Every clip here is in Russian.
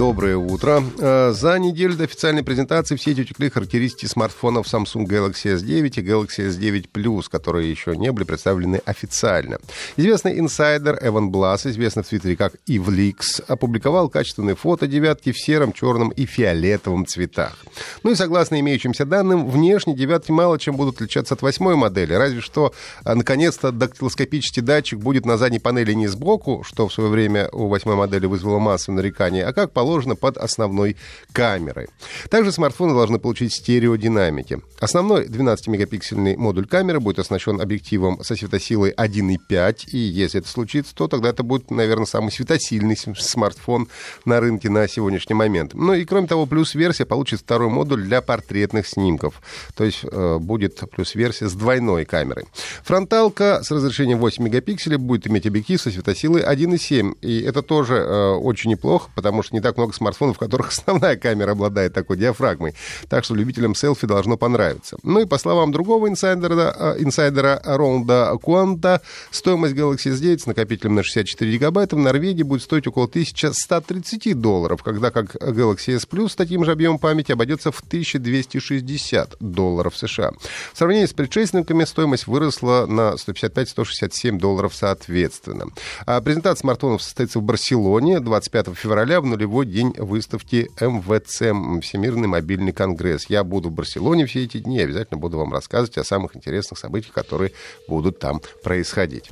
Доброе утро. Э, За неделю до официальной презентации в сеть утекли характеристики смартфонов Samsung Galaxy S9 и Galaxy S9 Plus, которые еще не были представлены официально. Известный инсайдер Эван Блас, известный в Твиттере как Ивликс, опубликовал качественные фото девятки в сером, черном и фиолетовом цветах. Ну и согласно имеющимся данным, внешне девятки мало чем будут отличаться от восьмой модели, разве что, а, наконец-то, дактилоскопический датчик будет на задней панели не сбоку, что в свое время у восьмой модели вызвало массу нареканий, а как положено под основной камерой. Также смартфоны должны получить стереодинамики. Основной 12-мегапиксельный модуль камеры будет оснащен объективом со светосилой 1,5, и если это случится, то тогда это будет, наверное, самый светосильный смартфон на рынке на сегодняшний момент. Ну и кроме того, плюс-версия получит второй модуль для портретных снимков. То есть э, будет плюс-версия с двойной камерой. Фронталка с разрешением 8 мегапикселей будет иметь объектив со светосилой 1,7. И это тоже э, очень неплохо, потому что не так много смартфонов, в которых основная камера обладает такой диафрагмой. Так что любителям селфи должно понравиться. Ну и по словам другого инсайдера, э, инсайдера Роланда Куанта, стоимость Galaxy S9 с накопителем на 64 гигабайта в Норвегии будет стоить около 1130 долларов, когда как Galaxy S Plus с таким же объемом памяти обойдется в 1260 долларов США. В сравнении с предшественниками стоимость выросла на 155-167 долларов соответственно. А презентация смартфонов состоится в Барселоне 25 февраля в нулевой день выставки МВЦ, Всемирный мобильный конгресс. Я буду в Барселоне все эти дни обязательно буду вам рассказывать о самых интересных событиях, которые будут там происходить.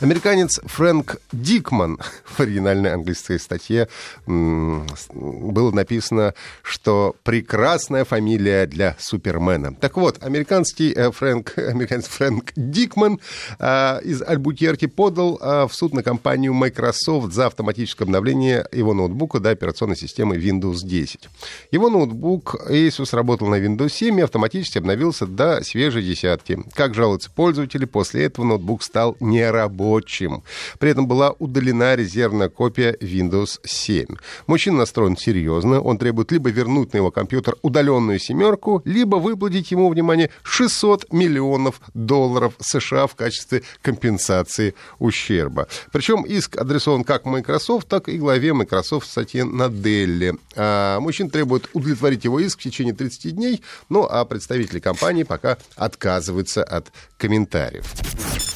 Американец Фрэнк Дикман в оригинальной английской статье было написано, что прекрасная фамилия для Супермена. Так вот, американский э, Фрэнк, американец Фрэнк Дикман а, из Альбукерки подал а, в суд на компанию Microsoft за автоматическое обновление его ноутбука до операционной системы Windows 10. Его ноутбук Asus работал на Windows 7 и автоматически обновился до свежей десятки. Как жалуются пользователи, после этого ноутбук стал нерабочим. При этом была удалена резервная копия Windows 7. Мужчина настроен серьезно. Он требует либо вернуть на его компьютер удаленную семерку, либо выплатить ему, внимание, 600 миллионов долларов США в качестве компенсации ущерба. Причем иск адресован как Microsoft, так и главе Microsoft Сатье Наделли. А мужчина требует удовлетворить его иск в течение 30 дней, ну а представители компании пока отказываются от комментариев.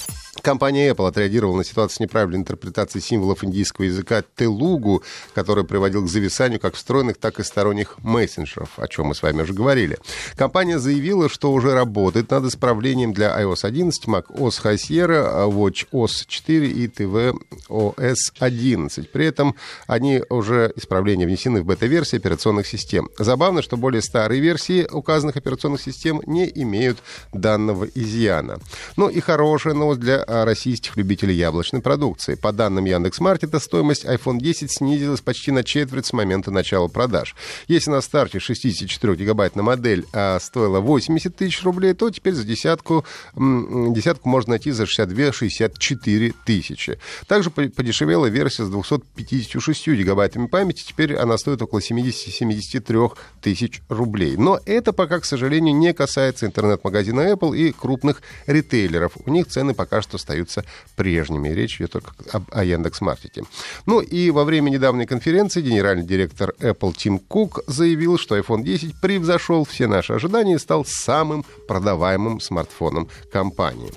Компания Apple отреагировала на ситуацию с неправильной интерпретацией символов индийского языка телугу, который приводил к зависанию как встроенных, так и сторонних мессенджеров, о чем мы с вами уже говорили. Компания заявила, что уже работает над исправлением для iOS 11, macOS High Sierra, WatchOS 4 и tvOS 11. При этом они уже исправления внесены в бета-версии операционных систем. Забавно, что более старые версии указанных операционных систем не имеют данного изъяна. Ну и хорошая новость для а, российских любителей яблочной продукции. По данным Яндекс.Маркета, стоимость iPhone 10 снизилась почти на четверть с момента начала продаж. Если на старте 64-гигабайтная модель а, стоила 80 тысяч рублей, то теперь за десятку, десятку можно найти за 62-64 тысячи. Также по- подешевела версия с 256 гигабайтами памяти, теперь она стоит около 70-73 тысяч рублей. Но это пока, к сожалению, не касается интернет-магазина Apple и крупных ритейлеров. У них цены пока что остаются прежними. Речь идет только об, о Яндекс.Маркете. Ну и во время недавней конференции генеральный директор Apple Тим Кук заявил, что iPhone 10 превзошел все наши ожидания и стал самым продаваемым смартфоном компании.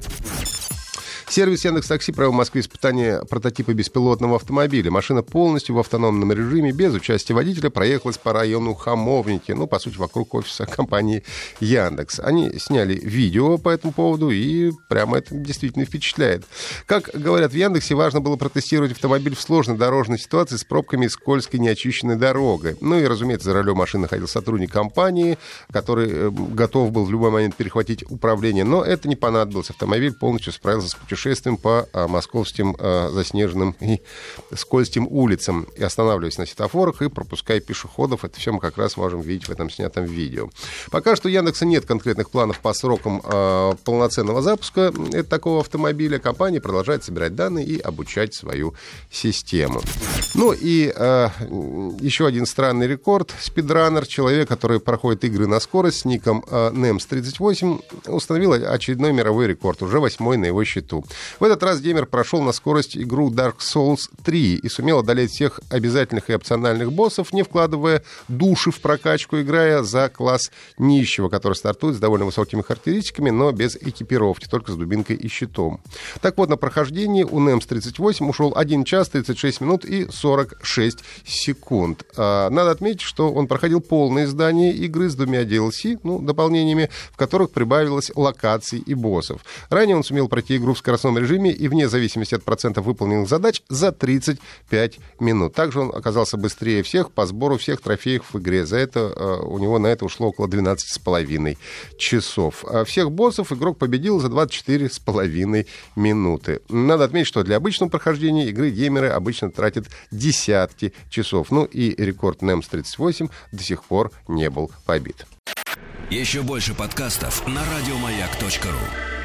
Сервис Яндекс Такси провел в Москве испытание прототипа беспилотного автомобиля. Машина полностью в автономном режиме, без участия водителя, проехалась по району Хамовники, ну, по сути, вокруг офиса компании Яндекс. Они сняли видео по этому поводу, и прямо это действительно впечатляет. Как говорят в Яндексе, важно было протестировать автомобиль в сложной дорожной ситуации с пробками и скользкой неочищенной дорогой. Ну и, разумеется, за рулем машины находился сотрудник компании, который э, готов был в любой момент перехватить управление, но это не понадобилось. Автомобиль полностью справился с путешествием шествием по московским заснеженным и скользким улицам, и останавливаясь на светофорах и пропуская пешеходов. Это все мы как раз можем видеть в этом снятом видео. Пока что у Яндекса нет конкретных планов по срокам полноценного запуска такого автомобиля. Компания продолжает собирать данные и обучать свою систему. Ну и э, еще один странный рекорд. Спидранер, человек, который проходит игры на скорость с ником э, NEMS38, установил очередной мировой рекорд, уже восьмой на его счету. В этот раз геймер прошел на скорость игру Dark Souls 3 и сумел одолеть всех обязательных и опциональных боссов, не вкладывая души в прокачку, играя за класс нищего, который стартует с довольно высокими характеристиками, но без экипировки, только с дубинкой и щитом. Так вот, на прохождении у NEMS38 ушел 1 час 36 минут и 46 секунд. А, надо отметить, что он проходил полное издание игры с двумя DLC, ну, дополнениями, в которых прибавилось локаций и боссов. Ранее он сумел пройти игру в скоростном режиме и вне зависимости от процентов выполненных задач за 35 минут. Также он оказался быстрее всех по сбору всех трофеев в игре. За это а, у него на это ушло около 12,5 часов. А всех боссов игрок победил за 24,5 минуты. Надо отметить, что для обычного прохождения игры геймеры обычно тратят десятки часов. Ну и рекорд NEMS 38 до сих пор не был побит. Еще больше подкастов на радиомаяк.ру